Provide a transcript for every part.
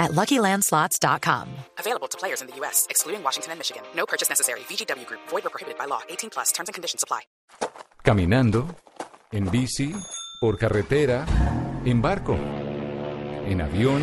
at LuckyLandSlots.com. Available to players in the U.S., excluding Washington and Michigan. No purchase necessary. VGW Group. Void or prohibited by law. 18 plus. Terms and conditions apply. Caminando, en bici, por carretera, en barco, en avión.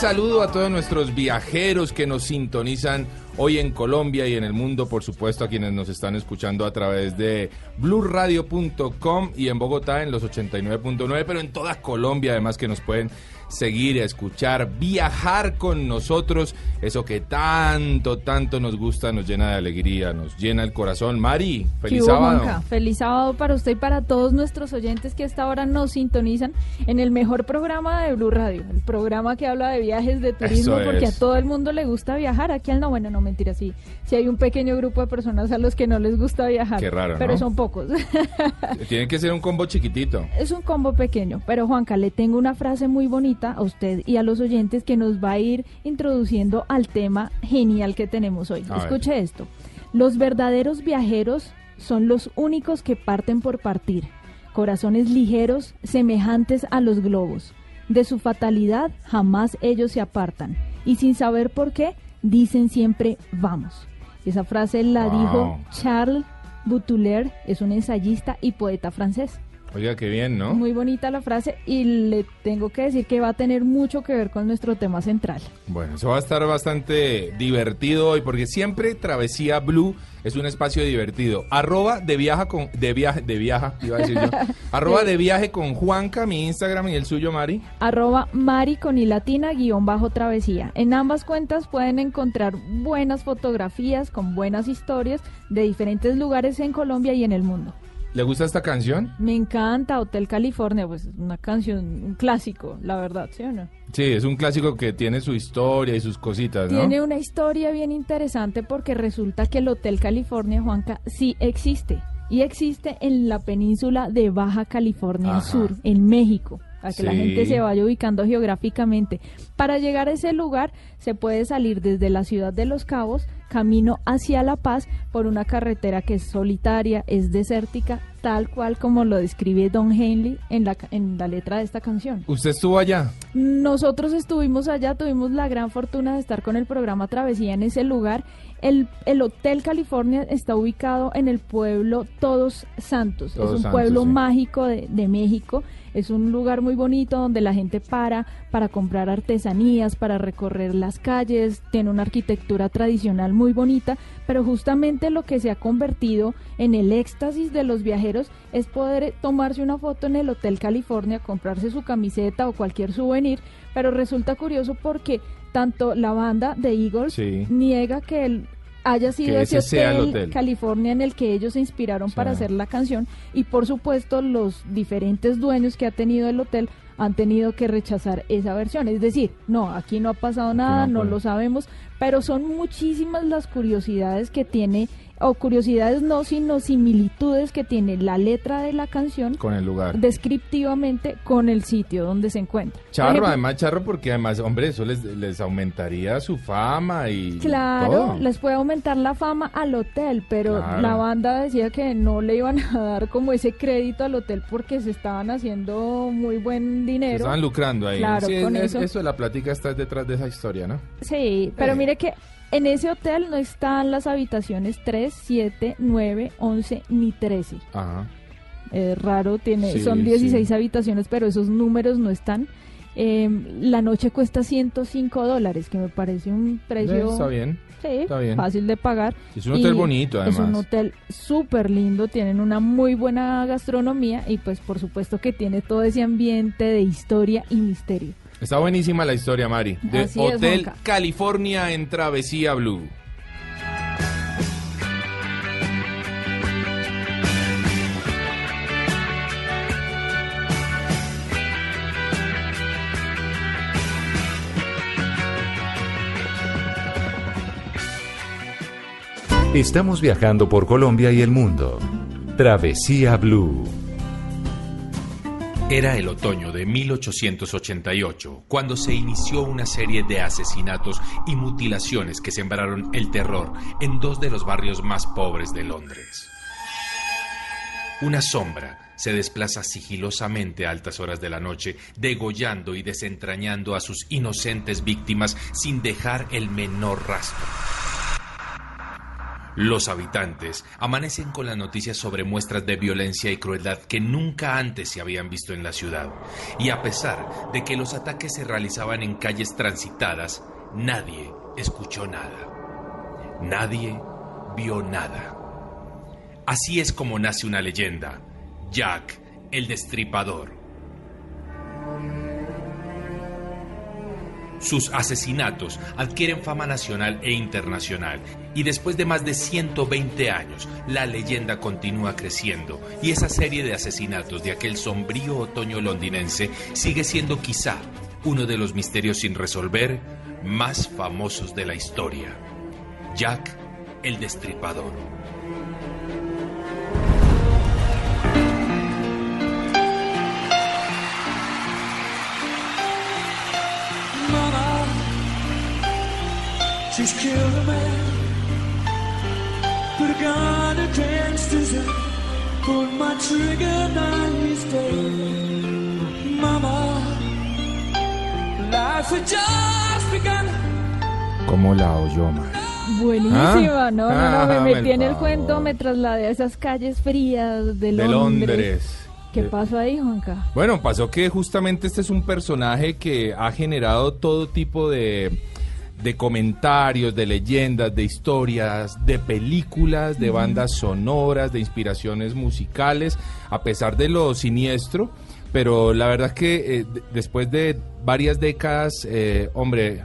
Saludo a todos nuestros viajeros que nos sintonizan hoy en Colombia y en el mundo, por supuesto, a quienes nos están escuchando a través de blurradio.com y en Bogotá en los 89.9, pero en toda Colombia además que nos pueden seguir, escuchar, viajar con nosotros, eso que tanto, tanto nos gusta, nos llena de alegría, nos llena el corazón. Mari, ¿Qué feliz sábado. Feliz sábado para usted y para todos nuestros oyentes que a esta hora nos sintonizan en el mejor programa de Blue Radio, el programa que habla de viajes, de turismo, Eso porque es. a todo el mundo le gusta viajar. Aquí al no, bueno, no mentira, sí. Sí hay un pequeño grupo de personas a los que no les gusta viajar. Qué raro, Pero ¿no? son pocos. Tiene que ser un combo chiquitito. es un combo pequeño, pero Juanca, le tengo una frase muy bonita a usted y a los oyentes que nos va a ir introduciendo al tema genial que tenemos hoy. A ver. Escuche esto. Los verdaderos viajeros son los únicos que parten por partir, corazones ligeros semejantes a los globos. De su fatalidad jamás ellos se apartan y sin saber por qué dicen siempre vamos. Esa frase la Wow. dijo Charles Baudelaire, es un ensayista y poeta francés. Oiga, qué bien, ¿no? Muy bonita la frase y le tengo que decir que va a tener mucho que ver con nuestro tema central. Bueno, eso va a estar bastante divertido hoy porque siempre Travesía Blue es un espacio divertido. Arroba de viaja con de viaje de viaja iba a decir yo. Arroba de viaje con Juanca, mi Instagram y el suyo Mari. Arroba Mari con i latina guion bajo travesía. En ambas cuentas pueden encontrar buenas fotografías con buenas historias de diferentes lugares en Colombia y en el mundo. ¿Le gusta esta canción? Me encanta Hotel California, pues es una canción, un clásico, la verdad, ¿sí o no? Sí, es un clásico que tiene su historia y sus cositas, ¿no? Tiene una historia bien interesante porque resulta que el Hotel California, Juanca, sí existe. Y existe en la península de Baja California Ajá. Sur, en México, para que la gente se vaya ubicando geográficamente. Para llegar a ese lugar se puede salir desde la ciudad de Los Cabos, camino hacia La Paz, por una carretera que es solitaria, es desértica, tal cual como lo describe Don Henley en la, en la letra de esta canción. ¿Usted estuvo allá? Nosotros estuvimos allá, tuvimos la gran fortuna de estar con el programa Travesía en ese lugar. El, el Hotel California está ubicado en el pueblo Todos Santos. Todos es un Santos, pueblo sí. mágico de, de México. Es un lugar muy bonito donde la gente para para comprar artesanías, para recorrer las calles. Tiene una arquitectura tradicional muy bonita, pero justamente lo que se ha convertido en el éxtasis de los viajeros es poder tomarse una foto en el Hotel California, comprarse su camiseta o cualquier souvenir, pero resulta curioso porque tanto la banda de Eagles Sí. niega que el- haya sido ese ese sea el hotel, hotel. California en el que ellos se inspiraron para hacer la canción y por supuesto los diferentes dueños que ha tenido el hotel han tenido que rechazar esa versión. Es decir, no, aquí no ha pasado nada, no lo sabemos, pero son muchísimas las curiosidades que tiene, o curiosidades no, sino similitudes que tiene la letra de la canción Con el lugar. descriptivamente con el sitio donde se encuentra. Charro, ejemplo, además, charro, porque además, hombre, eso les, les aumentaría su fama y Claro, todo. les puede aumentar la fama al hotel, pero Claro. la banda decía que no le iban a dar como ese crédito al hotel porque se estaban haciendo muy buen Se dinero. estaban lucrando ahí. Claro, Sí, con es- eso. de la plática está detrás de esa historia, ¿no? Sí, pero Eh. mire que en ese hotel no están las habitaciones 3, 7, 9, 11 ni 13. Ajá. Es raro, tiene, Sí, son 16 sí. habitaciones, pero esos números no están. Eh, la noche cuesta 105 dólares, que me parece un precio Está bien. sí, está bien. fácil de pagar. Es un hotel Y bonito, Es un además. hotel súper lindo, tienen una muy buena gastronomía y pues por supuesto que tiene todo ese ambiente de historia y misterio. Está buenísima la historia, Mari. De Así Hotel. California en Travesía Blue. Estamos viajando por Colombia y el mundo. Travesía Blue. Era el otoño de 1888, cuando se inició una serie de asesinatos y mutilaciones que sembraron el terror en dos de los barrios más pobres de Londres. Una sombra se desplaza sigilosamente a altas horas de la noche, degollando y desentrañando a sus inocentes víctimas sin dejar el menor rastro. Los habitantes amanecen con las noticias sobre muestras de violencia y crueldad que nunca antes se habían visto en la ciudad. Y a pesar de que los ataques se realizaban en calles transitadas, nadie escuchó nada. Nadie vio nada. Así es como nace una leyenda. Jack el Destripador. Sus asesinatos adquieren fama nacional e internacional y después de más de 120 años la leyenda continúa creciendo y esa serie de asesinatos de aquel sombrío otoño londinense sigue siendo quizá uno de los misterios sin resolver más famosos de la historia. Jack el Destripador. She's killed a man. Put a gun against his head. Pulled my trigger, now he's dead. Mama, life had just begun. ¿Cómo la oyó, Mari? Buenísima, Ah, no, no, no, me hágame metí en el cuento, me trasladé a esas calles frías de De Londres. Londres. ¿Qué De- pasó ahí, Juanca? Bueno, pasó que justamente este es un personaje que ha generado todo tipo de, de comentarios, de leyendas, de historias, de películas, de bandas sonoras, de inspiraciones musicales, a pesar de lo siniestro. Pero la verdad que eh, de- después de varias décadas, eh, hombre,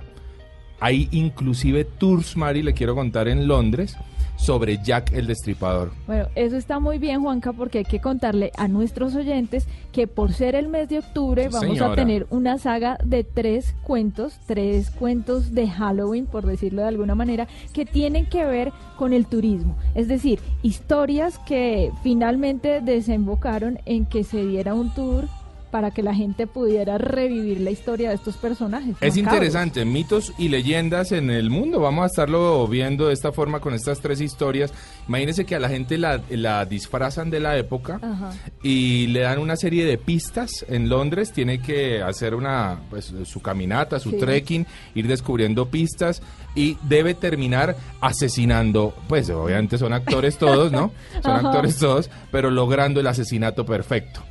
hay inclusive tours, Mari, le quiero contar en Londres, sobre Jack el Destripador. Bueno, eso está muy bien, Juanca, porque hay que contarle a nuestros oyentes que por ser el mes de octubre Sí, vamos señora. a tener una saga de tres cuentos, tres cuentos de Halloween, por decirlo de alguna manera, que tienen que ver con el turismo. Es decir, historias que finalmente desembocaron en que se diera un tour para que la gente pudiera revivir la historia de estos personajes. Es macabros. interesante, mitos y leyendas en el mundo. Vamos a estarlo viendo de esta forma con estas tres historias. Imagínense que a la gente la, la disfrazan de la época Ajá. y le dan una serie de pistas en Londres. Tiene que hacer una pues, su caminata, su Sí. trekking, ir descubriendo pistas y debe terminar asesinando. Pues obviamente son actores todos, ¿no? Son Ajá. actores todos, pero logrando el asesinato perfecto.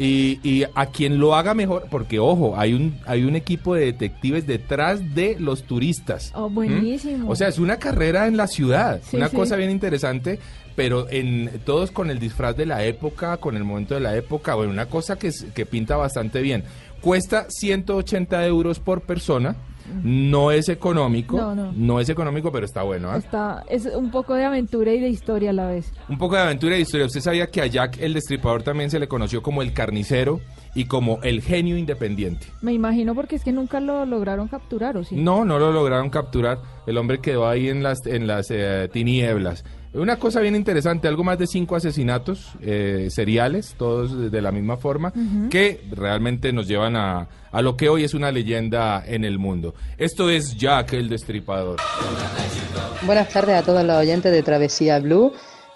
Y, y a quien lo haga mejor, porque ojo, hay un, hay un equipo de detectives detrás de los turistas. Oh, ¿m? buenísimo. O sea, es una carrera en la ciudad, Sí, una sí. cosa bien interesante, pero en todos con el disfraz de la época, con el momento de la época, bueno, una cosa que, que pinta bastante bien. Cuesta 180 euros por persona, no es económico, No, no. es económico, pero está bueno. ¿ah? Está, es un poco de aventura y de historia a la vez. Un poco de aventura y historia. ¿Usted sabía que a Jack el Destripador también se le conoció como el carnicero y como el genio independiente? Me imagino porque es que nunca lo lograron capturar, ¿o sí? No, no lo lograron capturar. El hombre quedó ahí en las, en las eh, tinieblas. Una cosa bien interesante, algo más de cinco asesinatos eh, seriales, todos de- la misma forma, que realmente nos llevan a, a lo que hoy es una leyenda en el mundo. Esto es Jack el Destripador. Buenas tardes a todos los oyentes de Travesía Blue.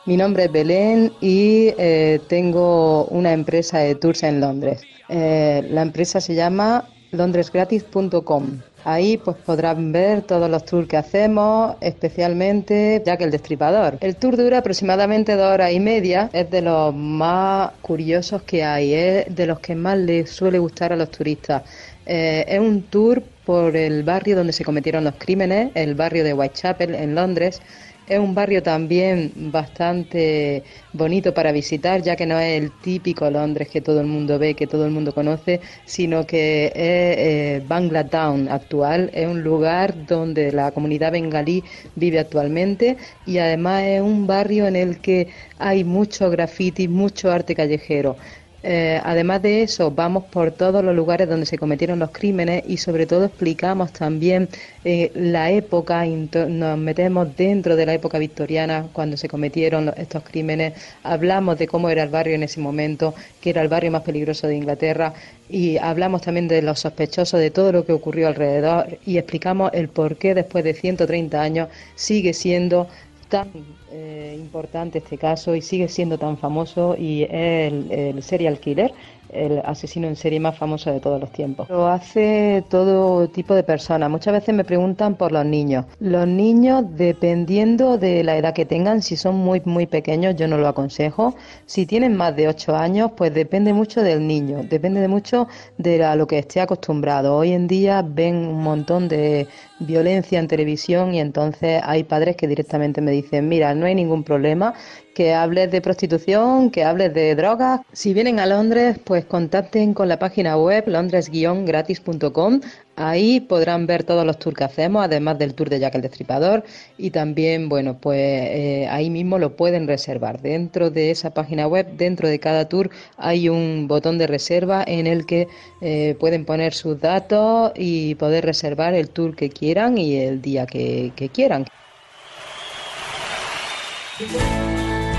Mi nombre es Belén y eh, tengo una empresa de tours en Londres. Eh, la empresa se llama londresgratis.com. Ahí pues podrán ver todos los tours que hacemos, especialmente Jack el Destripador. El tour dura aproximadamente dos horas y media, es de los más curiosos que hay, es de los que más les suele gustar a los turistas. Eh, es un tour por el barrio donde se cometieron los crímenes, el barrio de Whitechapel en Londres. Es un barrio también bastante bonito para visitar, ya que no es el típico Londres que todo el mundo ve, que todo el mundo conoce, sino que es eh, actual. Es un lugar donde la comunidad bengalí vive actualmente y además es un barrio en el que hay mucho graffiti, mucho arte callejero. Eh, además de eso, vamos por todos los lugares donde se cometieron los crímenes y sobre todo explicamos también eh, la época, nos metemos dentro de la época victoriana cuando se cometieron estos crímenes, hablamos de cómo era el barrio en ese momento, que era el barrio más peligroso de Inglaterra y hablamos también de los sospechosos, de todo lo que ocurrió alrededor y explicamos el por qué después de 130 años sigue siendo tan eh, importante este caso y sigue siendo tan famoso y es el, el serial killer, el asesino en serie más famoso de todos los tiempos. Lo hace todo tipo de personas. Muchas veces me preguntan por los niños. Los niños, dependiendo de la edad que tengan, si son muy muy pequeños, yo no lo aconsejo. Si tienen más de 8 años, pues depende mucho del niño, depende de mucho de lo que esté acostumbrado. Hoy en día ven un montón de violencia en televisión y entonces hay padres que directamente me dicen, mira, no hay ningún problema, que hables de prostitución, que hables de drogas. Si vienen a Londres, pues contacten con la página web londres-gratis.com. Ahí podrán ver todos los tours que hacemos, además del tour de Jack el Destripador. Y también, bueno, pues eh, ahí mismo lo pueden reservar. Dentro de esa página web, dentro de cada tour, hay un botón de reserva en el que eh, pueden poner sus datos y poder reservar el tour que quieran y el día que, que quieran.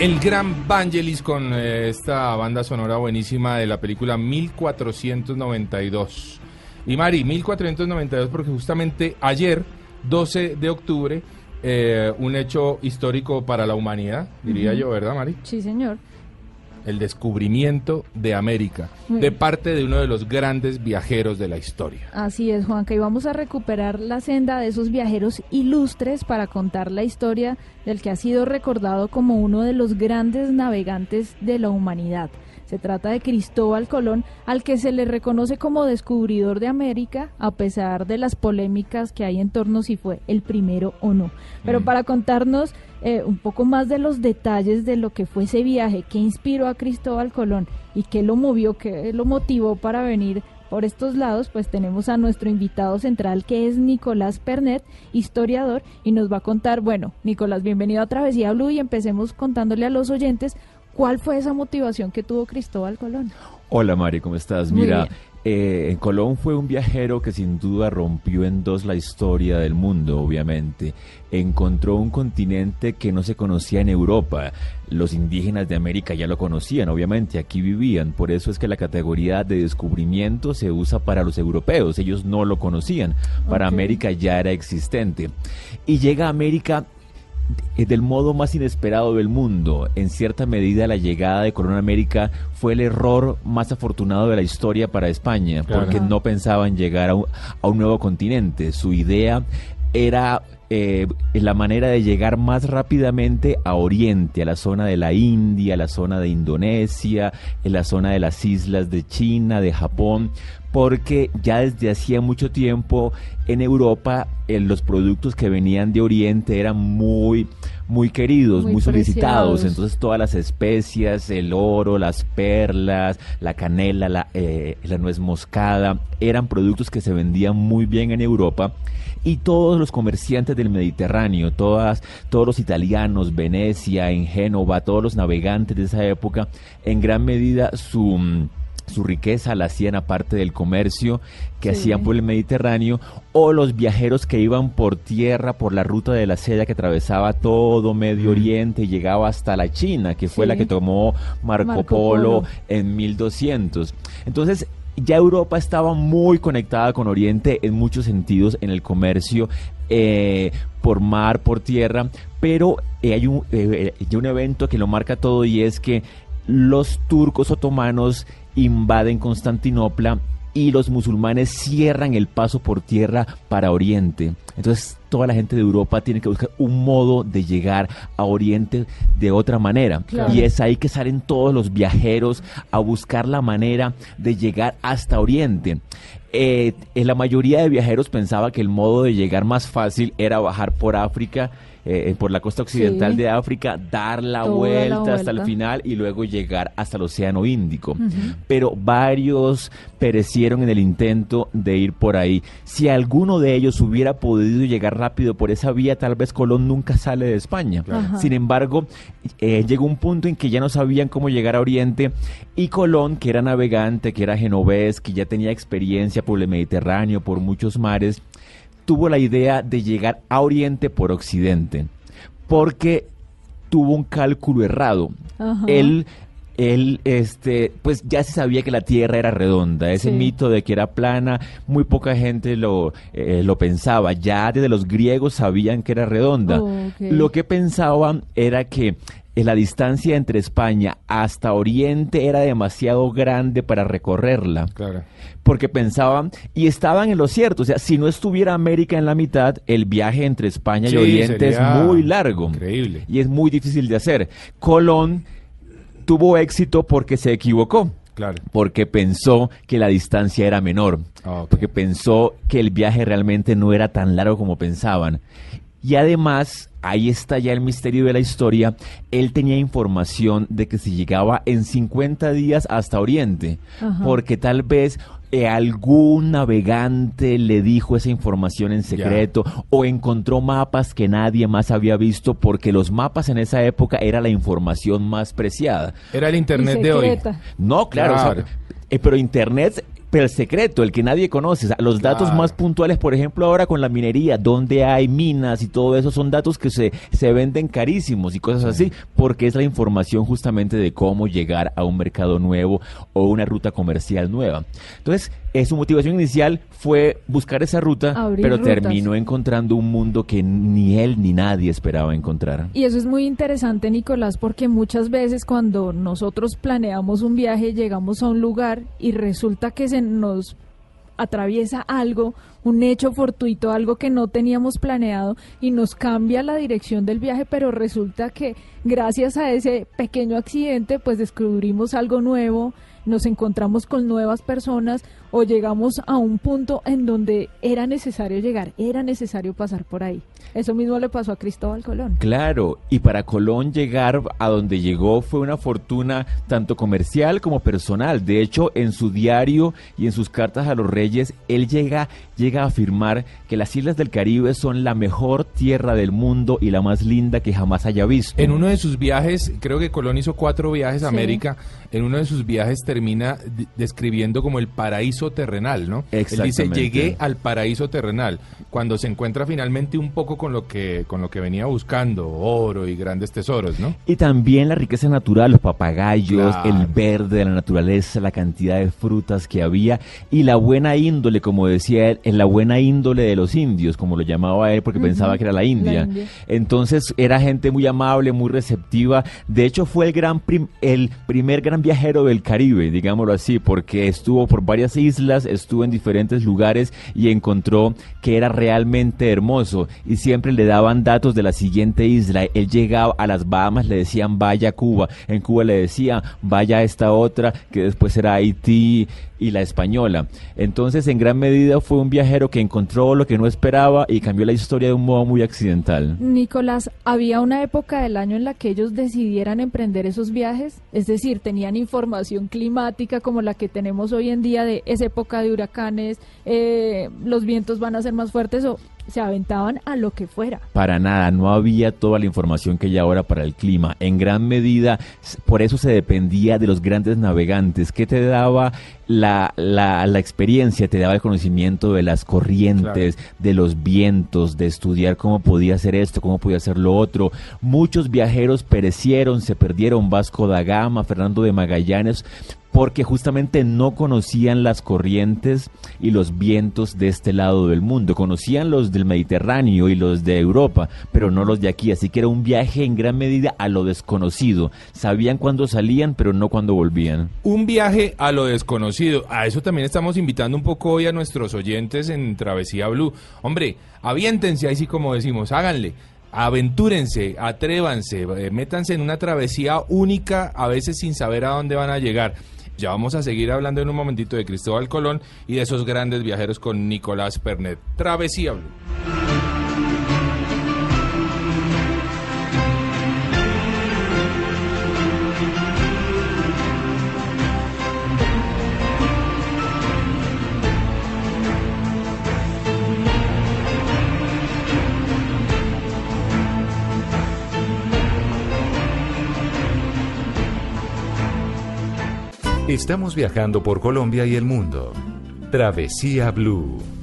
El gran Vangelis con eh, esta banda sonora buenísima de la película 1492. Y Mari, 1492 porque justamente ayer, 12 de octubre, eh, un hecho histórico para la humanidad, diría yo, ¿verdad, Mari? Sí, señor. El descubrimiento de América, de parte de uno de los grandes viajeros de la historia. Así es, Juanca, y vamos a recuperar la senda de esos viajeros ilustres para contar la historia del que ha sido recordado como uno de los grandes navegantes de la humanidad. Se trata de Cristóbal Colón, al que se le reconoce como descubridor de América, a pesar de las polémicas que hay en torno si fue el primero o no. Pero Mm. para contarnos eh, un poco más de los detalles de lo que fue ese viaje, qué inspiró a Cristóbal Colón y qué lo movió, qué lo motivó para venir por estos lados, pues tenemos a nuestro invitado central que es Nicolás Pernet, historiador, y nos va a contar, bueno, Nicolás, bienvenido a Travesía Blue y empecemos contándole a los oyentes cuál fue esa motivación que tuvo Cristóbal Colón. Hola Mari, ¿cómo estás? Muy Mira, eh, Colón fue un viajero que sin duda rompió en dos la historia del mundo, obviamente. Encontró un continente que no se conocía en Europa. Los indígenas de América ya lo conocían, obviamente, aquí vivían. Por eso es que la categoría de descubrimiento se usa para los europeos. Ellos no lo conocían. Para. América ya era existente. Y llega a América del modo más inesperado del mundo. En cierta medida la llegada de Colón a América fue el error más afortunado de la historia para España, porque no pensaban llegar a un, a un nuevo continente. Su idea era eh, la manera de llegar más rápidamente a Oriente, a la zona de la India, a la zona de Indonesia, en la zona de las islas de China, de Japón, porque ya desde hacía mucho tiempo en Europa eh, los productos que venían de Oriente eran muy muy queridos, Muy muy, solicitados, preciados. entonces todas las especias, el oro, las perlas, la canela, la, eh, la nuez moscada, eran productos que se vendían muy bien en Europa y todos los comerciantes del Mediterráneo, todas, todos los italianos, Venecia, en Génova, todos los navegantes de esa época, en gran medida su... mm, su riqueza la hacían aparte del comercio que Sí. hacían por el Mediterráneo o los viajeros que iban por tierra por la ruta de la seda que atravesaba todo Medio Oriente y llegaba hasta la China, que fue Sí. la que tomó Marco, Marco Polo, Polo. en 1200. Entonces, ya Europa estaba muy conectada con Oriente en muchos sentidos en el comercio. eh, por mar, por tierra, pero eh, hay un, eh, hay un evento que lo marca todo y es que los turcos otomanos invaden Constantinopla y los musulmanes cierran el paso por tierra para Oriente. Entonces toda la gente de Europa tiene que buscar un modo de llegar a Oriente de otra manera. Claro. Y es ahí que salen todos los viajeros a buscar la manera de llegar hasta Oriente. Eh, eh, la mayoría de viajeros pensaba que el modo de llegar más fácil era bajar por África, eh, por la costa occidental Sí. de África, dar la vuelta hasta el final y luego llegar hasta el Océano Índico. Pero varios perecieron en el intento de ir por ahí. Si alguno de ellos hubiera podido llegar rápido por esa vía, tal vez Colón nunca sale de España. Sin embargo, eh, llegó un punto en que ya no sabían cómo llegar a Oriente y Colón, que era navegante, que era genovés, que ya tenía experiencia por el Mediterráneo, por muchos mares, tuvo la idea de llegar a Oriente por Occidente, porque tuvo un cálculo errado. Ajá. Él, él, este, pues ya se sabía que la Tierra era redonda. Ese Sí. mito de que era plana, muy poca gente lo, eh, lo pensaba. Ya desde los griegos sabían que era redonda. Ok. Lo que pensaban era que la distancia entre España hasta Oriente era demasiado grande para recorrerla Claro. porque pensaban y estaban en lo cierto, o sea, si no estuviera América en la mitad, el viaje entre España Sí, y Oriente es muy largo increíble. y es muy difícil de hacer. Colón tuvo éxito porque se equivocó, Claro. porque pensó que la distancia era menor, Ah, porque pensó que el viaje realmente no era tan largo como pensaban. Y además, ahí está ya el misterio de la historia, él tenía información de que se llegaba en 50 días hasta Oriente, Ajá. porque tal vez eh, algún navegante le dijo esa información en secreto o encontró mapas que nadie más había visto porque los mapas en esa época era la información más preciada. Era el internet de hoy. No, claro, o sea, Claro. eh, pero Internet, pero el secreto, el que nadie conoce, o sea, los datos Claro. más puntuales, por ejemplo, ahora con la minería, donde hay minas y todo eso, son datos que se, se venden carísimos y cosas así, porque es la información justamente de cómo llegar a un mercado nuevo o una ruta comercial nueva. Entonces, eh, su motivación inicial fue buscar esa ruta, Abrir pero rutas. terminó encontrando un mundo que ni él ni nadie esperaba encontrar. Y eso es muy interesante, Nicolás, porque muchas veces cuando nosotros planeamos un viaje, llegamos a un lugar y resulta que se nos atraviesa algo, un hecho fortuito, algo que no teníamos planeado y nos cambia la dirección del viaje, pero resulta que gracias a ese pequeño accidente pues descubrimos algo nuevo, nos encontramos con nuevas personas o llegamos a un punto en donde era necesario llegar, era necesario pasar por ahí. Eso mismo le pasó a Cristóbal Colón. Claro, y para Colón llegar a donde llegó fue una fortuna tanto comercial como personal. De hecho, en su diario y en sus cartas a los reyes, él llega, llega a afirmar que las islas del Caribe son la mejor tierra del mundo y la más linda que jamás haya visto. En uno de sus viajes, creo que Colón hizo cuatro viajes a Sí. América, en uno de sus viajes termina describiendo como el paraíso terrenal, ¿no? Él dice, Exactamente. llegué al paraíso terrenal, cuando se encuentra finalmente un poco con lo que, con lo que venía buscando, oro y grandes tesoros, ¿no? Y también la riqueza natural, los papagayos, Claro. el verde de la naturaleza, la cantidad de frutas que había y la buena índole, como decía él, en la buena índole de los indios, como lo llamaba él porque pensaba que era la India. India. Entonces era gente muy amable, muy receptiva. De hecho fue el gran prim- el primer gran viajero del Caribe, digámoslo así, porque estuvo por varias islas, estuvo en diferentes lugares y encontró que era realmente hermoso y siempre le daban datos de la siguiente isla. Él llegaba a las Bahamas, le decían vaya Cuba, en Cuba le decían vaya a esta otra, que después era Haití y la española. Entonces, en gran medida fue un viajero que encontró lo que no esperaba y cambió la historia de un modo muy accidental. Nicolás, ¿había una época del año en la que ellos decidieran emprender esos viajes? Es decir, ¿tenían información climática como la que tenemos hoy en día de esa época de huracanes, eh, los vientos van a ser más fuertes o se aventaban a lo que fuera? Para nada, no había toda la información que hay ahora para el clima. En gran medida, por eso se dependía de los grandes navegantes. que te daba la, la, la experiencia? Te daba el conocimiento de las corrientes, de los vientos, de estudiar cómo podía hacer esto, cómo podía hacer lo otro. Muchos viajeros perecieron, se perdieron. Vasco da Gama, Fernando de Magallanes, porque justamente no conocían las corrientes y los vientos de este lado del mundo. Conocían los del Mediterráneo y los de Europa, pero no los de aquí. Así que era un viaje en gran medida a lo desconocido. Sabían cuándo salían, pero no cuándo volvían. Un viaje a lo desconocido. A eso también estamos invitando un poco hoy a nuestros oyentes en Travesía Blue. Hombre, aviéntense, ahí sí como decimos, háganle. Aventúrense, atrévanse, eh, métanse en una travesía única, a veces sin saber a dónde van a llegar. Ya vamos a seguir hablando en un momentito de Cristóbal Colón y de esos grandes viajeros con Nicolás Pernet. Travesía. Estamos viajando por Colombia y el mundo. Travesía Blue.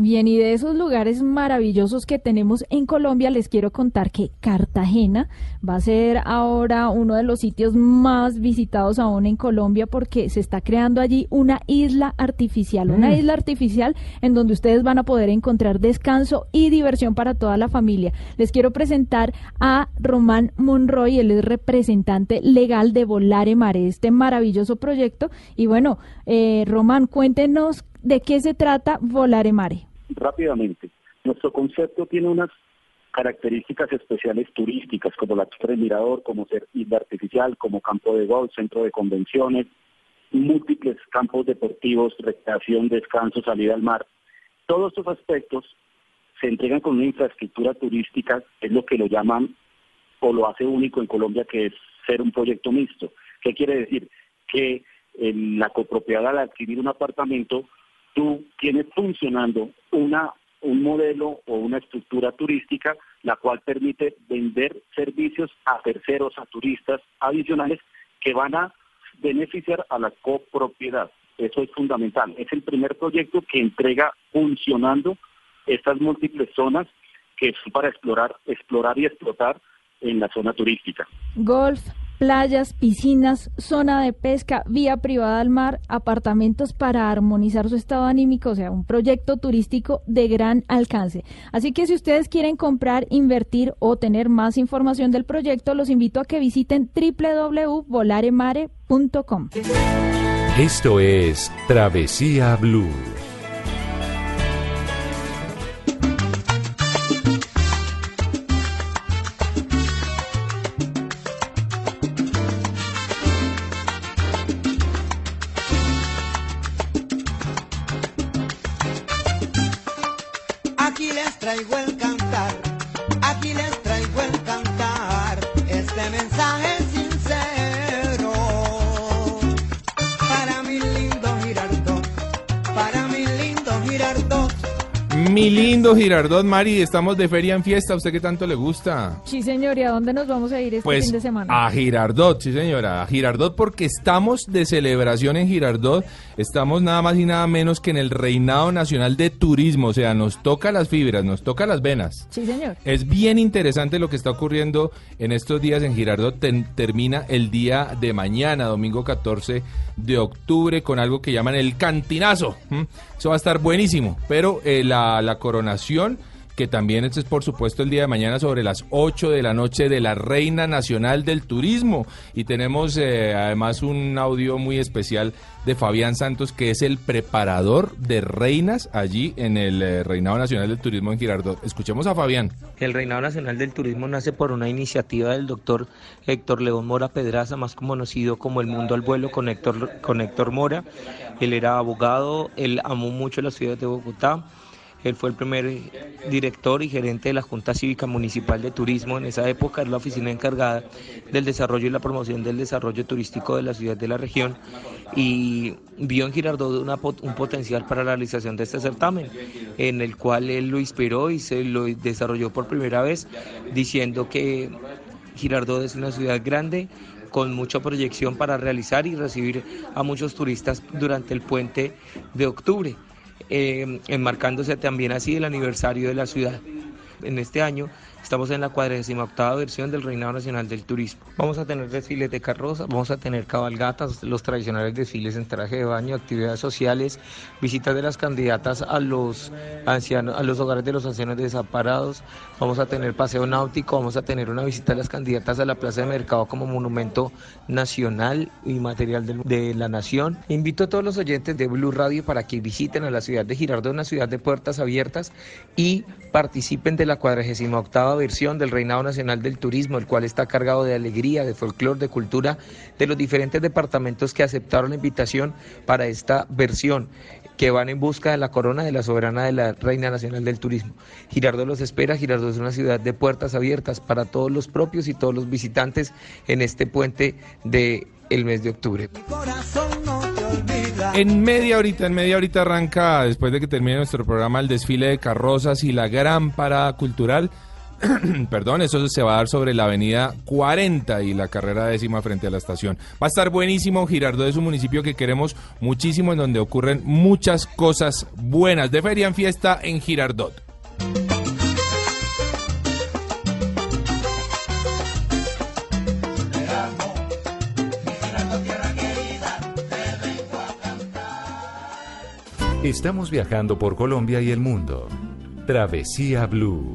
Bien, y de esos lugares maravillosos que tenemos en Colombia, les quiero contar que Cartagena va a ser ahora uno de los sitios más visitados aún en Colombia porque se está creando allí una isla artificial, una isla artificial en donde ustedes van a poder encontrar descanso y diversión para toda la familia. Les quiero presentar a Román Monroy, él es representante legal de Volare Mare, este maravilloso proyecto. Y bueno, eh, Román, cuéntenos de qué se trata Volare Mare. Rápidamente. Nuestro concepto tiene unas características especiales turísticas, como la torre mirador, como ser isla artificial, como campo de golf, centro de convenciones, múltiples campos deportivos, recreación, descanso, salida al mar. Todos estos aspectos se entregan con una infraestructura turística, es lo que lo llaman o lo hace único en Colombia, que es ser un proyecto mixto. ¿Qué quiere decir? Que en la copropiedad al adquirir un apartamento, tú tienes funcionando una un modelo o una estructura turística la cual permite vender servicios a terceros, a turistas adicionales que van a beneficiar a la copropiedad. Eso es fundamental. Es el primer proyecto que entrega funcionando estas múltiples zonas que son para explorar, explorar y explotar en la zona turística. Golf, playas, piscinas, zona de pesca, vía privada al mar, apartamentos para armonizar su estado anímico, o sea, un proyecto turístico de gran alcance. Así que si ustedes quieren comprar, invertir o tener más información del proyecto, los invito a que visiten www.volaremare.com. Esto es Travesía Blue. Mi lindo Girardot, Mari, estamos de feria en fiesta. ¿A usted qué tanto le gusta? Sí, señor, ¿y a dónde nos vamos a ir este Pues fin de semana? a Girardot, sí señora, a Girardot porque estamos de celebración en Girardot, estamos nada más y nada menos que en el Reinado Nacional de Turismo, o sea, nos toca las fibras, nos toca las venas. Sí, señor. Es bien interesante lo que está ocurriendo en estos días en Girardot. Ten- termina el día de mañana, domingo 14 de octubre, con algo que llaman el cantinazo. ¿m? Eso va a estar buenísimo. Pero eh, la, la coronación, que también este es por supuesto el día de mañana sobre las 8 de la noche de la Reina Nacional del Turismo. Y tenemos eh, además un audio muy especial de Fabián Santos, que es el preparador de reinas allí en el eh, Reinado Nacional del Turismo en Girardot. Escuchemos a Fabián. El Reinado Nacional del Turismo nace por una iniciativa del doctor Héctor León Mora Pedraza, más conocido como El Mundo al Vuelo con Héctor, Mora. Él era abogado, él amó mucho la ciudad de Bogotá. Él fue el primer director y gerente de la Junta Cívica Municipal de Turismo. En esa época es la oficina encargada del desarrollo y la promoción del desarrollo turístico de la ciudad de la región y vio en Girardot un potencial para la realización de este certamen, en el cual él lo inspiró y se lo desarrolló por primera vez, diciendo que Girardot es una ciudad grande con mucha proyección para realizar y recibir a muchos turistas durante el puente de octubre, eh, enmarcándose también así el aniversario de la ciudad. En este año estamos en la 48 versión del Reinado Nacional del Turismo. Vamos a tener desfiles de carroza, vamos a tener cabalgatas, los tradicionales desfiles en traje de baño, actividades sociales, visitas de las candidatas a los ancianos, a los hogares de los ancianos desamparados, vamos a tener paseo náutico, vamos a tener una visita de las candidatas a la Plaza de Mercado como monumento nacional y material del- de, la nación. Invito a todos los oyentes de Blue Radio para que visiten a la ciudad de Girardot, una ciudad de puertas abiertas y participen de la 48 versión del Reinado Nacional del Turismo, el cual está cargado de alegría, de folclore, de cultura, de los diferentes departamentos que aceptaron la invitación para esta versión que van en busca de la corona de la soberana de la Reina Nacional del Turismo. Girardot los espera, Girardot es una ciudad de puertas abiertas para todos los propios y todos los visitantes en este puente de el mes de octubre. En media horita, en media horita arranca, después de que termine nuestro programa, el desfile de carrozas y la gran parada cultural. Perdón, eso se va a dar sobre la avenida 40 y la carrera décima frente a la estación. Va a estar buenísimo. Girardot es un municipio que queremos muchísimo, en donde ocurren muchas cosas buenas. De feria en fiesta en Girardot. Estamos viajando por Colombia y el mundo. Travesía Blue.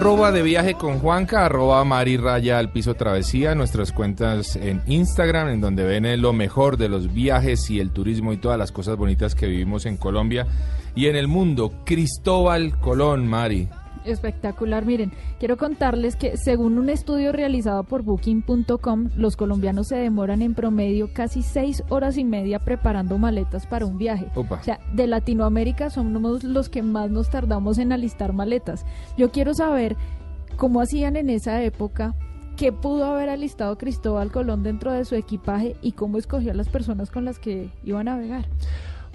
Arroba de viaje con Juanca, arroba Mari Raya al piso travesía, nuestras cuentas en Instagram, en donde ven eh, lo mejor de los viajes y el turismo y todas las cosas bonitas que vivimos en Colombia y en el mundo. Cristóbal Colón, Mari. Espectacular, miren, quiero contarles que según un estudio realizado por booking.com, los colombianos se demoran en promedio casi seis horas y media preparando maletas para un viaje. Opa. O sea, de Latinoamérica somos los que más nos tardamos en alistar maletas. Yo quiero saber cómo hacían en esa época, ¿Qué pudo haber alistado Cristóbal Colón dentro de su equipaje y cómo escogió a las personas con las que iba a navegar?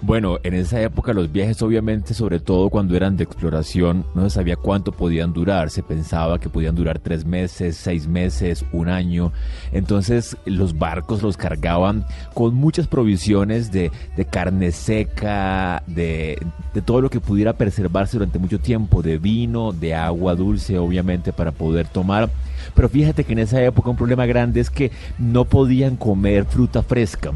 Bueno, en esa época los viajes obviamente, sobre todo cuando eran de exploración, no se sabía cuánto podían durar. Se pensaba que podían durar tres meses, seis meses, un año. Entonces los barcos los cargaban con muchas provisiones de, de carne seca, de, de todo lo que pudiera preservarse durante mucho tiempo, de vino, de agua dulce, obviamente, para poder tomar. Pero fíjate que en esa época un problema grande es que no podían comer fruta fresca.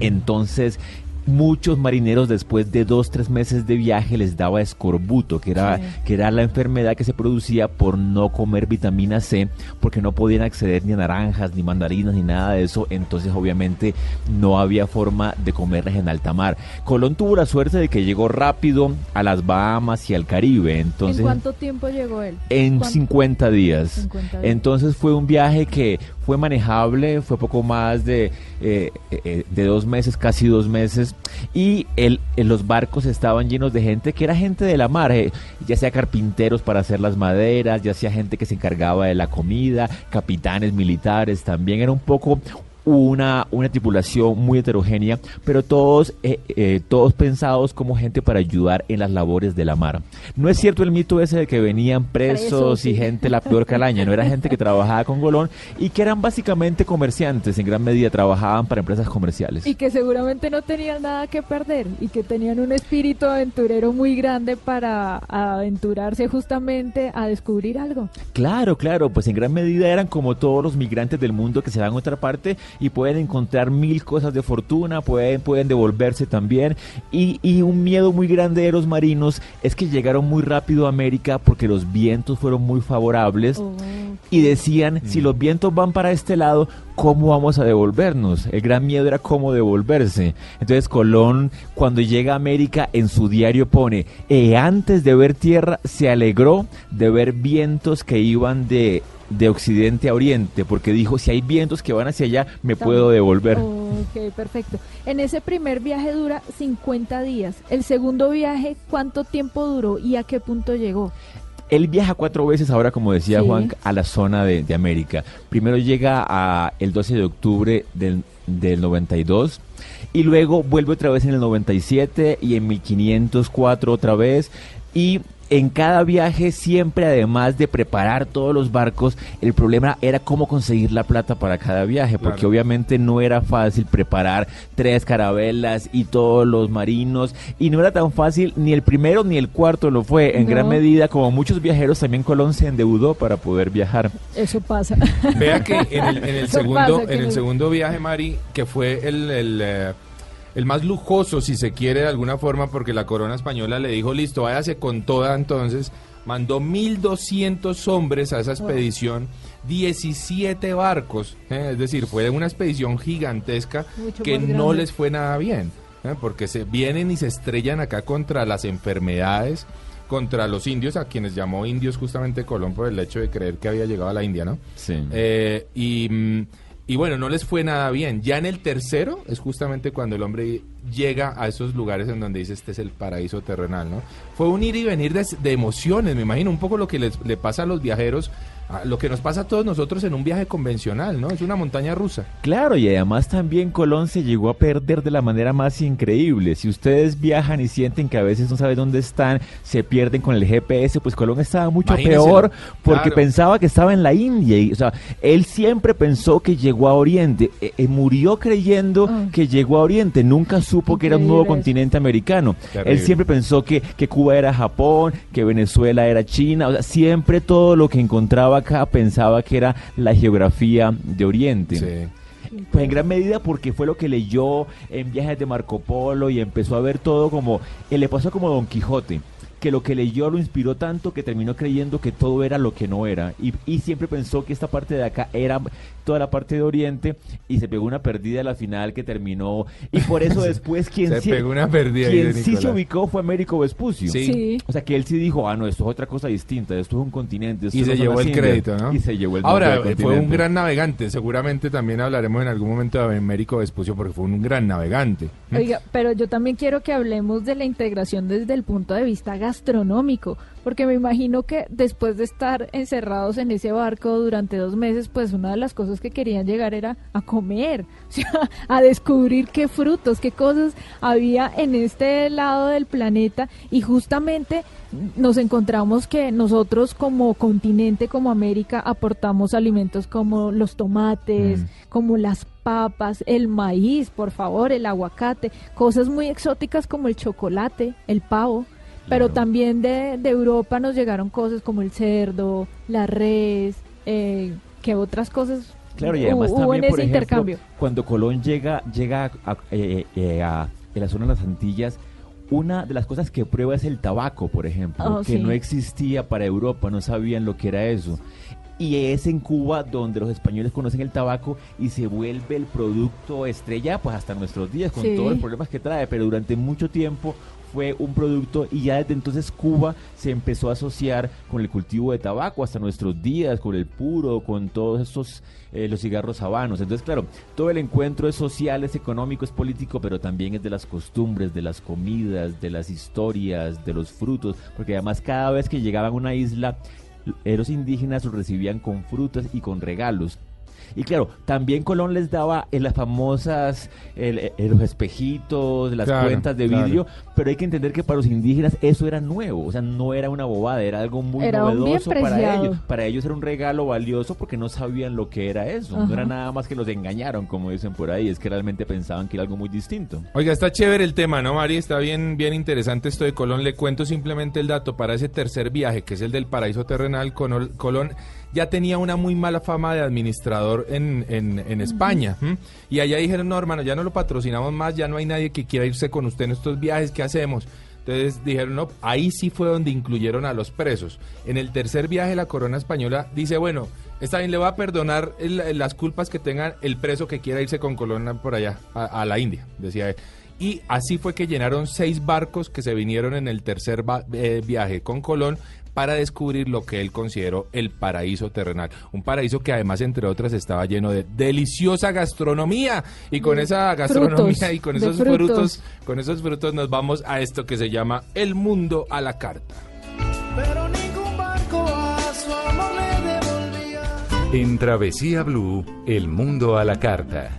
Entonces muchos marineros después de dos, tres meses de viaje les daba escorbuto, que era, Sí. que era la enfermedad que se producía por no comer vitamina C, porque no podían acceder ni a naranjas, ni mandarinas, ni nada de eso. Entonces, obviamente, no había forma de comerlas en alta mar. Colón tuvo la suerte de que llegó rápido a las Bahamas y al Caribe. Entonces, ¿En cuánto tiempo llegó él? en ¿Cuánto? 50 días. 50 días. Entonces fue un viaje que fue manejable, fue poco más de, eh, eh, de dos meses, casi dos meses, y el, en los barcos estaban llenos de gente que era gente de la mar, eh, ya sea carpinteros para hacer las maderas, ya sea gente que se encargaba de la comida, capitanes militares también, era un poco una, una tripulación muy heterogénea, pero todos, eh, eh, todos pensados como gente para ayudar en las labores de la mar. No es cierto el mito ese de que venían presos, y gente la peor calaña, no era gente que trabajaba con Golón y que eran básicamente comerciantes, en gran medida trabajaban para empresas comerciales. Y que seguramente no tenían nada que perder y que tenían un espíritu aventurero muy grande para aventurarse justamente a descubrir algo. Claro, claro, pues en gran medida eran como todos los migrantes del mundo que se van a otra parte y pueden encontrar mil cosas de fortuna, pueden, pueden devolverse también. Y, y un miedo muy grande de los marinos es que llegaron muy rápido a América porque los vientos fueron muy favorables Oh, y decían, si los vientos van para este lado, ¿cómo vamos a devolvernos? El gran miedo era cómo devolverse. Entonces Colón, cuando llega a América, en su diario pone, "Eh, antes de ver tierra, se alegró de ver vientos que iban de, de occidente a oriente, porque dijo, si hay vientos que van hacia allá, me puedo devolver. Ok, perfecto. En ese primer viaje dura 50 días. El segundo viaje, ¿cuánto tiempo duró y a qué punto llegó? Él viaja cuatro veces ahora, como decía Sí. Juan, a la zona de, de América. Primero llega a el 12 de octubre del, del 92 y luego vuelve otra vez en el 97 y en 1504 otra vez y en cada viaje siempre además de preparar todos los barcos, el problema era cómo conseguir la plata para cada viaje, porque Claro. obviamente no era fácil preparar tres carabelas y todos los marinos y no era tan fácil ni el primero ni el cuarto lo fue. En No. gran medida, como muchos viajeros, también Colón se endeudó para poder viajar. Eso pasa. Vea que en el, en el Eso segundo, en el segundo viaje, Mari, que fue el, el, eh, el más lujoso, si se quiere, de alguna forma, porque la corona española le dijo, listo, váyase con toda entonces, mandó 1.200 hombres a esa expedición, 17 barcos, eh, es decir, fue una expedición gigantesca Mucho que no les fue nada bien, eh, porque se vienen y se estrellan acá contra las enfermedades, contra los indios, a quienes llamó indios justamente Colón por el hecho de creer que había llegado a la India, ¿no? Sí. Eh, y, mm, y bueno, no les fue nada bien. Ya en el tercero es justamente cuando el hombre llega a esos lugares en donde dice este es el paraíso terrenal, ¿no? Fue un ir y venir de, emociones, me imagino, un poco lo que les, le pasa a los viajeros, lo que nos pasa a todos nosotros en un viaje convencional, ¿no? Es una montaña rusa. Claro, y además también Colón se llegó a perder de la manera más increíble. Si ustedes viajan y sienten que a veces no saben dónde están, se pierden con el GPS, pues Colón estaba mucho peor porque Claro. pensaba que estaba en la India. Y, o sea, él siempre pensó que llegó a Oriente. Eh, eh, murió creyendo Ah. que llegó a Oriente. Nunca supo que era un nuevo eso. continente americano. Terrible. Él siempre pensó que, que Cuba era Japón, que Venezuela era China. O sea, siempre todo lo que encontraba pensaba que era la geografía de Oriente. Sí. Pues en gran medida porque fue lo que leyó en viajes de Marco Polo y empezó a ver todo como, eh, le pasó como Don Quijote, que lo que leyó lo inspiró tanto que terminó creyendo que todo era lo que no era y, y siempre pensó que esta parte de acá era toda la parte de Oriente y se pegó una perdida a la final que terminó. Y por eso después quien Se sí, pegó una perdida ahí quien sí se ubicó fue Américo Vespucio. Sí. Sí. O sea que él sí dijo, ah, no, esto es otra cosa distinta, esto es un continente. esto Y no se llevó el Indias". crédito, ¿no? Y se llevó el Ahora, del fue un gran navegante. Seguramente también hablaremos en algún momento de Américo Vespucio porque fue un gran navegante. Oiga, pero yo también quiero que hablemos de la integración desde el punto de vista gastronómico, porque me imagino que después de estar encerrados en ese barco durante dos meses, pues una de las cosas que querían llegar era a comer, o sea, a descubrir qué frutos, qué cosas había en este lado del planeta y justamente nos encontramos que nosotros como continente, como América, aportamos alimentos como los tomates, Mm. como las papas, el maíz, por favor, el aguacate, cosas muy exóticas como el chocolate, el pavo, pero también de, de Europa nos llegaron cosas como el cerdo, la res, eh, que otras cosas Claro, y además también, por ejemplo, intercambio. cuando Colón llega, llega a, eh, eh, a- en la zona de las Antillas, una de las cosas que prueba es el tabaco, por ejemplo, Oh, que sí. no existía para Europa, no sabían lo que era eso. Y es en Cuba donde los españoles conocen el tabaco y se vuelve el producto estrella pues hasta nuestros días, con Sí. todos los problemas que trae, pero durante mucho tiempo fue un producto y ya desde entonces Cuba se empezó a asociar con el cultivo de tabaco hasta nuestros días, con el puro, con todos estos, eh, los cigarros habanos. Entonces, claro, todo el encuentro es social, es económico, es político, pero también es de las costumbres, de las comidas, de las historias, de los frutos, porque además cada vez que llegaban a una isla, los indígenas los recibían con frutas y con regalos. Y claro, también Colón les daba en las famosas, el- los espejitos, las Claro, cuentas de claro. vidrio, pero hay que entender que para los indígenas eso era nuevo, o sea, no era una bobada, era algo muy Era novedoso para ellos. Para ellos era un regalo valioso porque no sabían lo que era eso, Ajá. no era nada más que los engañaron, como dicen por ahí, es que realmente pensaban que era algo muy distinto. Oiga, está chévere el tema, ¿no, Mari? Está bien, bien interesante esto de Colón. Le cuento simplemente el dato para ese tercer viaje, que es el del paraíso terrenal. Colón ya tenía una muy mala fama de administrador en, en, en España. ¿m? Y allá dijeron, no, hermano, ya no lo patrocinamos más, ya no hay nadie que quiera irse con usted en estos viajes, ¿qué hacemos? Entonces dijeron, no, ahí sí fue donde incluyeron a los presos. En el tercer viaje la corona española dice, bueno, está bien, le va a perdonar el- las culpas que tenga el preso que quiera irse con Colón por allá, a, a la India, decía él. Y así fue que llenaron seis barcos que se vinieron en el tercer va- eh, viaje con Colón para descubrir lo que él consideró el paraíso terrenal. Un paraíso que además, entre otras, estaba lleno de deliciosa gastronomía. Y con De esa gastronomía frutos, y con esos frutos. frutos, con esos frutos nos vamos a esto que se llama El Mundo a la Carta. Pero ningún barco a su amor le devolvía. En Travesía Blue, el mundo a la carta.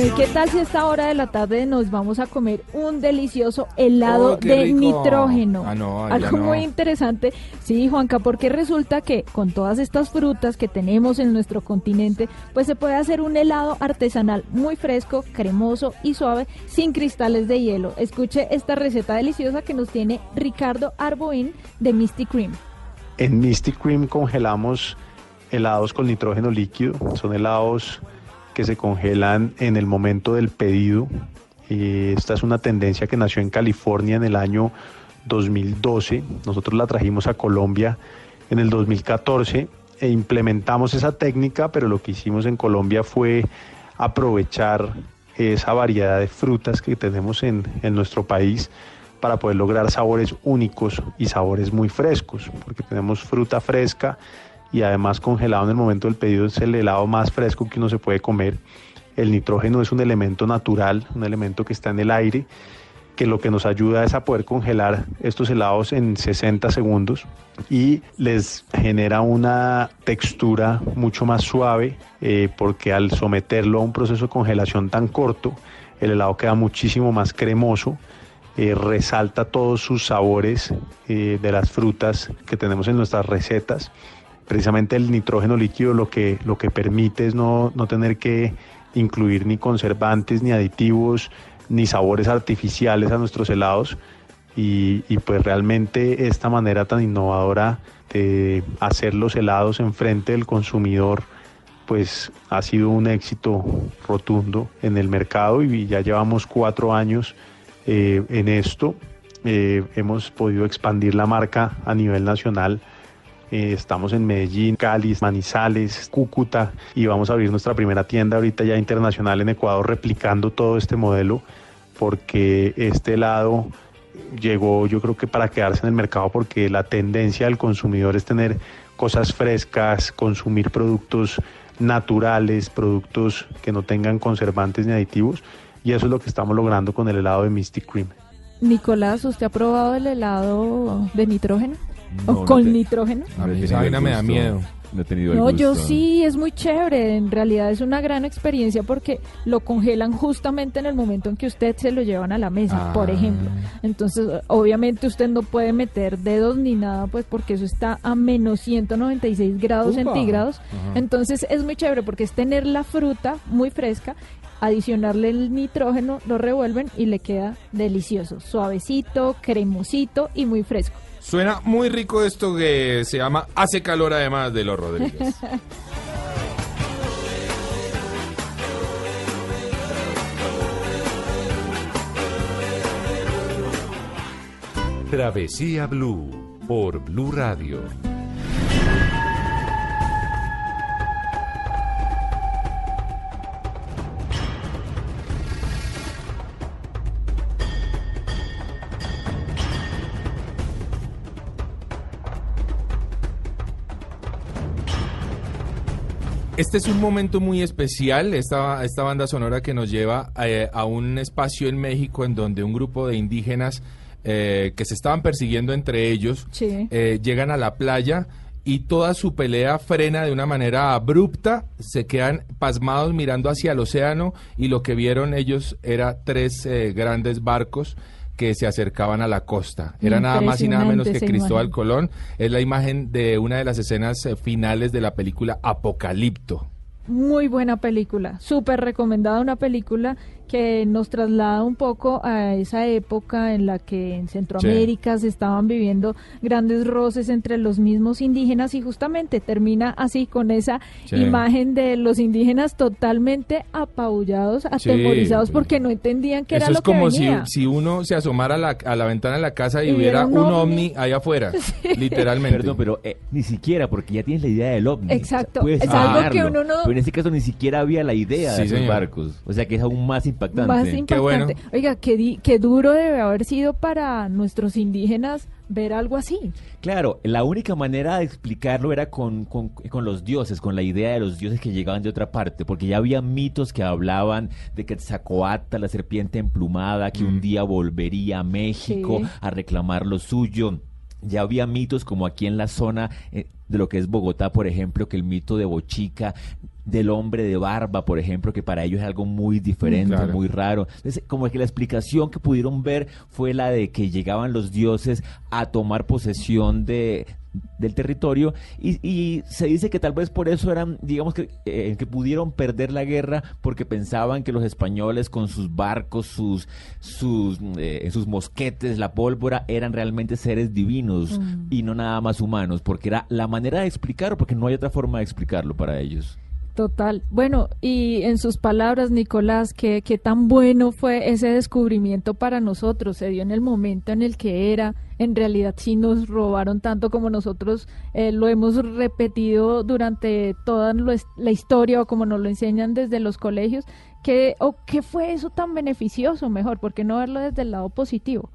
¿Y qué tal si a esta hora de la tarde nos vamos a comer un delicioso helado Oh, de rico. nitrógeno? Ah, no, Algo no. muy interesante. Sí, Juanca, porque resulta que con todas estas frutas que tenemos en nuestro continente, pues se puede hacer un helado artesanal muy fresco, cremoso y suave, sin cristales de hielo. Escuche esta receta deliciosa que nos tiene Ricardo Arboín de Misty Cream. En Mystic Cream congelamos helados con nitrógeno líquido. Son helados que se congelan en el momento del pedido. Esta es una tendencia que nació en California en el año 2012. Nosotros la trajimos a Colombia en el 2014 e implementamos esa técnica, pero lo que hicimos en Colombia fue aprovechar esa variedad de frutas que tenemos en, en nuestro país para poder lograr sabores únicos y sabores muy frescos, porque tenemos fruta fresca y además congelado en el momento del pedido es el helado más fresco que uno se puede comer. El nitrógeno es un elemento natural, un elemento que está en el aire, que lo que nos ayuda es a poder congelar estos helados en 60 segundos y les genera una textura mucho más suave eh, porque al someterlo a un proceso de congelación tan corto, el helado queda muchísimo más cremoso eh, resalta todos sus sabores eh, de las frutas que tenemos en nuestras recetas. Precisamente el nitrógeno líquido lo que, lo que permite es no, no tener que incluir ni conservantes, ni aditivos, ni sabores artificiales a nuestros helados. y, pues realmente esta manera tan innovadora de hacer los helados enfrente del consumidor pues ha sido un éxito rotundo en el mercado y ya llevamos cuatro años eh, en esto. Eh, hemos podido expandir la marca a nivel nacional. Eh, estamos en Medellín, Cali, Manizales, Cúcuta y vamos a abrir nuestra primera tienda ahorita ya internacional en Ecuador replicando todo este modelo porque este helado llegó yo creo que para quedarse en el mercado porque la tendencia del consumidor es tener cosas frescas, consumir productos naturales, productos que no tengan conservantes ni aditivos y eso es lo que estamos logrando con el helado de Mystic Cream. Nicolás, ¿usted ha probado el helado de nitrógeno? No, ¿O no con te- nitrógeno? A mí esa vaina me da miedo. No he tenido el No, yo sí, es muy chévere. En realidad es una gran experiencia porque lo congelan justamente en el momento en que usted se lo llevan a la mesa, por Ah. ejemplo. Entonces, obviamente usted no puede meter dedos ni nada, pues porque eso está a menos 196 grados Upa. centígrados. Ajá. Entonces es muy chévere porque es tener la fruta muy fresca, adicionarle el nitrógeno, lo revuelven y le queda delicioso, suavecito, cremosito y muy fresco. Suena muy rico esto que se llama Hace calor además de los Rodríguez. Travesía Blue por Blue Radio. Este es un momento muy especial, esta, esta banda sonora que nos lleva eh, a un espacio en México en donde un grupo de indígenas eh, que se estaban persiguiendo entre ellos Sí. eh, llegan a la playa y toda su pelea frena de una manera abrupta, se quedan pasmados mirando hacia el océano y lo que vieron ellos era tres eh, grandes barcos que se acercaban a la costa. Era nada más y nada menos que Cristóbal imagen. Colón. Es la imagen de una de las escenas eh, finales de la película Apocalipto. Muy buena película, súper recomendada una película que nos traslada un poco a esa época en la que en Centroamérica se estaban viviendo grandes roces entre los mismos indígenas y justamente termina así con esa Sí. imagen de los indígenas totalmente apabullados, atemorizados porque no entendían qué Eso era es lo que como si, venía. si uno se asomara a la, a la ventana de la casa y, Y hubiera un un ovni, ovni. allá afuera, literalmente. Perdón, pero eh, ni siquiera, porque ya tienes la idea del ovni. Exacto, es algo que uno no- Pero en este caso ni siquiera había la idea Sí, de esos señor. barcos. O sea que es aún más impactante. Más Qué impactante. bueno. Oiga, qué, di- qué duro debe haber sido para nuestros indígenas ver algo así. Claro, la única manera de explicarlo era con, con- con los dioses, con la idea de los dioses que llegaban de otra parte, porque ya había mitos que hablaban de Quetzalcoatl, la serpiente emplumada, que un día volvería a México Sí. a reclamar lo suyo. Ya había mitos como aquí en la zona eh, de lo que es Bogotá, por ejemplo, que el mito de Bochica, del hombre de barba, por ejemplo, que para ellos es algo muy diferente, Claro. muy raro. Entonces, como que la explicación que pudieron ver fue la de que llegaban los dioses a tomar posesión de del territorio y, y se dice que tal vez por eso eran digamos que eh, que pudieron perder la guerra porque pensaban que los españoles con sus barcos sus sus eh, sus mosquetes la pólvora eran realmente seres divinos Mm. y no nada más humanos porque era la manera de explicarlo porque no hay otra forma de explicarlo para ellos Total. Bueno, y en sus palabras, Nicolás, ¿qué, qué tan bueno fue ese descubrimiento para nosotros? Se dio en el momento en el que era. En realidad sí nos robaron tanto como nosotros eh, lo hemos repetido durante toda la historia o como nos lo enseñan desde los colegios. ¿Qué, o ¿Qué fue eso tan beneficioso? Mejor, ¿por qué no verlo desde el lado positivo?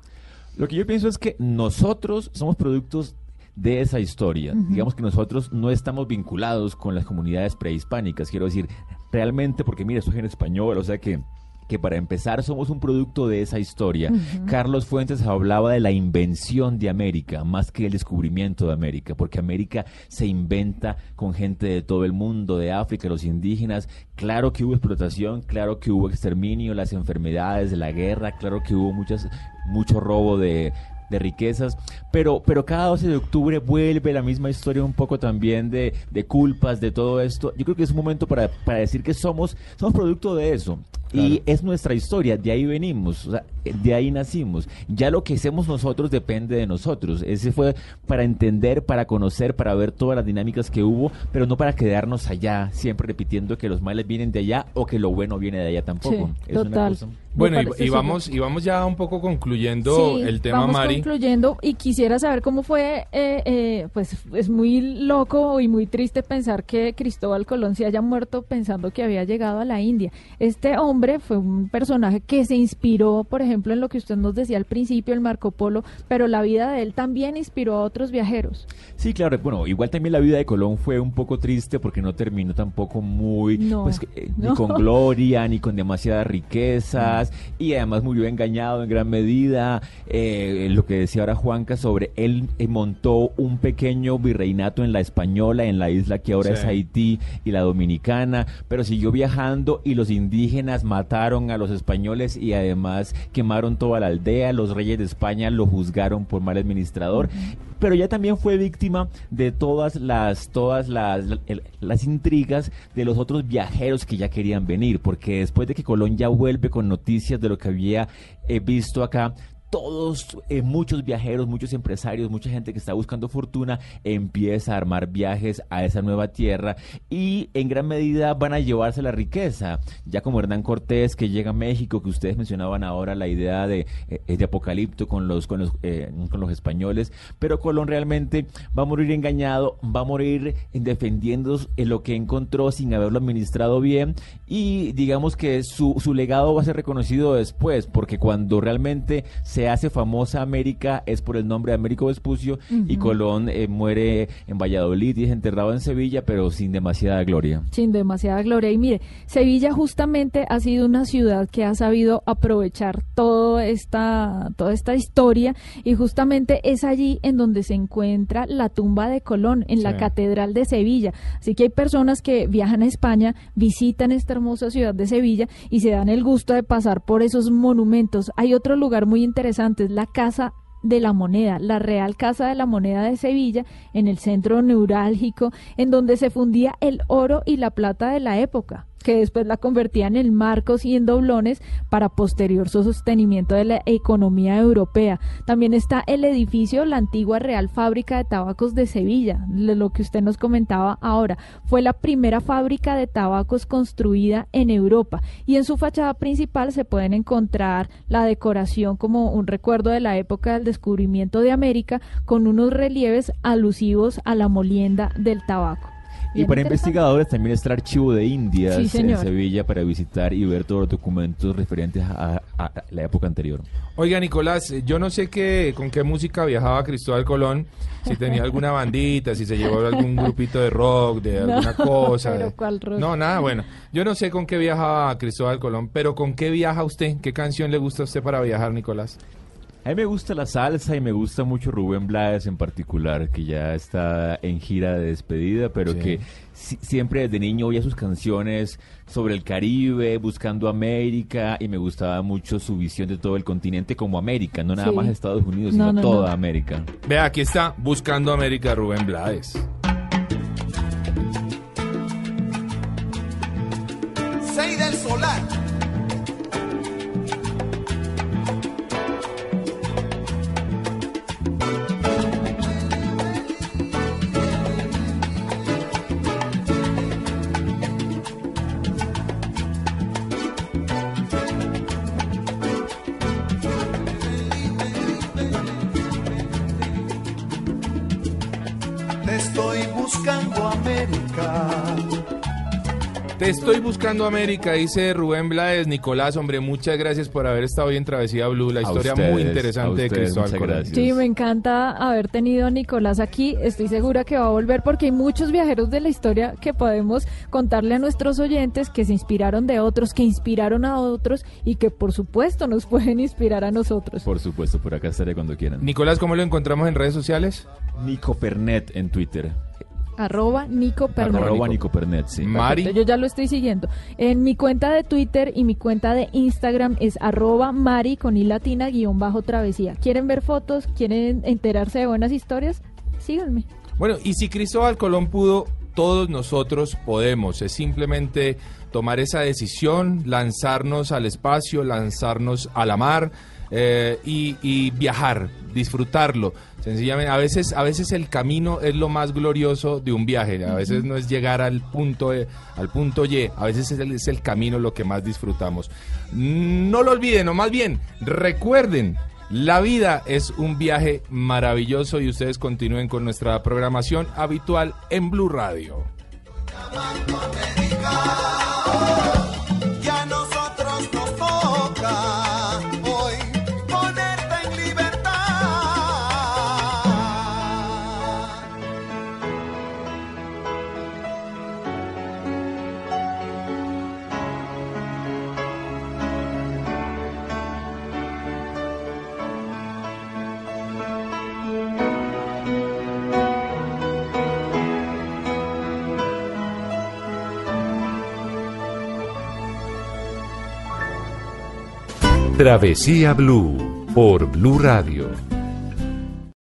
Lo que yo pienso es que nosotros somos productos de esa historia. Digamos que nosotros no estamos vinculados con las comunidades prehispánicas. Quiero decir, realmente, porque mira, esto es en español, o sea que que para empezar somos un producto de esa historia. Carlos Fuentes hablaba de la invención de América más que el descubrimiento de América, porque América se inventa con gente de todo el mundo, de África, los indígenas. Claro que hubo explotación, claro que hubo exterminio, las enfermedades, la guerra, claro que hubo muchas, mucho robo de, de riquezas, pero, pero cada 12 de octubre vuelve la misma historia un poco también de, de culpas, de todo esto. Yo creo que es un momento para, para decir que somos, somos producto de eso. Y es nuestra historia, de ahí venimos, o sea, de ahí nacimos. Ya lo que hacemos nosotros depende de nosotros. Ese fue para entender, para conocer, para ver todas las dinámicas que hubo, pero no para quedarnos allá, siempre repitiendo que los males vienen de allá o que lo bueno viene de allá tampoco. Sí, Es una total. cosa- Bueno, y, y vamos, y vamos ya un poco concluyendo Sí, el tema, vamos Mari. concluyendo y quisiera saber cómo fue, eh, eh, pues es muy loco y muy triste pensar que Cristóbal Colón se haya muerto pensando que había llegado a la India. Este hombre fue un personaje que se inspiró, por ejemplo, en lo que usted nos decía al principio, el Marco Polo, pero la vida de él también inspiró a otros viajeros. Sí, claro. Bueno, igual también la vida de Colón fue un poco triste porque no terminó tampoco muy, No, pues, eh, ni no. con gloria, ni con demasiadas riquezas, y además murió engañado en gran medida. Eh, lo que decía ahora Juanca sobre él eh, montó un pequeño virreinato en la española, en la isla que ahora Sí. es Haití y la dominicana, pero siguió viajando y los indígenas mataron a los españoles y además quemaron toda la aldea. Los reyes de España lo juzgaron por mal administrador pero ya también fue víctima de todas las todas las, las intrigas de los otros viajeros que ya querían venir, porque después de que Colón ya vuelve con noticias de lo que había eh, visto acá, todos, eh, muchos viajeros, muchos empresarios, mucha gente que está buscando fortuna empieza a armar viajes a esa nueva tierra y en gran medida van a llevarse la riqueza. Ya como Hernán Cortés que llega a México, que ustedes mencionaban ahora la idea de, eh, de apocalipto con los, con, los, eh, con los españoles, pero Colón realmente va a morir engañado, va a morir defendiendo lo que encontró sin haberlo administrado bien y digamos que su, su legado va a ser reconocido después, porque cuando realmente se hace famosa América es por el nombre de Américo Vespucio y. Colón eh, muere en Valladolid y es enterrado en Sevilla, pero sin demasiada gloria. sin demasiada gloria. Y mire, Sevilla justamente ha sido una ciudad que ha sabido aprovechar toda esta, toda esta historia y justamente es allí en donde se encuentra la tumba de Colón, en la. Catedral de Sevilla. Así que hay personas que viajan a España, visitan esta hermosa ciudad de Sevilla y se dan el gusto de pasar por esos monumentos. Hay otro lugar muy interesante, es la Casa de la Moneda, la Real Casa de la Moneda de Sevilla, en el centro neurálgico, en donde se fundía el oro y la plata de la época, que después la convertían en marcos y en doblones para posterior sostenimiento de la economía europea. También está el edificio, la antigua Real Fábrica de Tabacos de Sevilla, lo que usted nos comentaba ahora. Fue la primera fábrica de tabacos construida en Europa y en su fachada principal se pueden encontrar la decoración como un recuerdo de la época del descubrimiento de América con unos relieves alusivos a la molienda del tabaco. Y para investigadores también está el archivo de Indias Sí, en. Sevilla para visitar y ver todos los documentos referentes a, a- a la época anterior. Oiga, Nicolás, eh, yo no sé qué, con qué música viajaba Cristóbal Colón, si tenía alguna bandita, si se llevó algún grupito de rock, de No, alguna cosa. pero de- ¿cuál rock? No, nada, bueno. Yo no sé con qué viajaba Cristóbal Colón, pero ¿con qué viaja usted? ¿Qué canción le gusta a usted para viajar, Nicolás? A mí me gusta la salsa y me gusta mucho Rubén Blades en particular, que ya está en gira de despedida, pero Sí. que si- siempre desde niño oía sus canciones sobre el Caribe, buscando América, y me gustaba mucho su visión de todo el continente como América, no nada Sí. más Estados Unidos, No, sino no, toda no. América. Vea, aquí está, Buscando América, Rubén Blades. Seis del solar. Estoy buscando América, dice Rubén Blades. Nicolás, hombre, muchas gracias por haber estado hoy en Travesía Blue. La A historia ustedes, muy interesante de Cristóbal Colón. Sí, me encanta haber tenido a Nicolás aquí. Estoy segura que va a volver porque hay muchos viajeros de la historia que podemos contarle a nuestros oyentes que se inspiraron de otros, que inspiraron a otros y que por supuesto nos pueden inspirar a nosotros. Por supuesto, por acá estaré cuando quieran. Nicolás, ¿cómo lo encontramos en redes sociales? Nico Pernet en Twitter. Arroba Nico Pernet. Arroba Nico Pernet, sí. Mari. Perfecto, Yo ya lo estoy siguiendo. En mi cuenta de Twitter y mi cuenta de Instagram es arroba Mari con i latina guion bajo travesía. ¿Quieren ver fotos? ¿Quieren enterarse de buenas historias? Síganme. Bueno, y si Cristóbal Colón pudo, todos nosotros podemos. Es simplemente tomar esa decisión, lanzarnos al espacio, lanzarnos a la mar eh, y, y viajar, disfrutarlo. Sencillamente, a veces, a veces el camino es lo más glorioso de un viaje. A veces no es llegar al punto, E, al punto Y. A veces es el, es el camino lo que más disfrutamos. No lo olviden, o más bien, recuerden. La vida es un viaje maravilloso y ustedes continúen con nuestra programación habitual en Blue Radio. Travesía Blue por Blue Radio.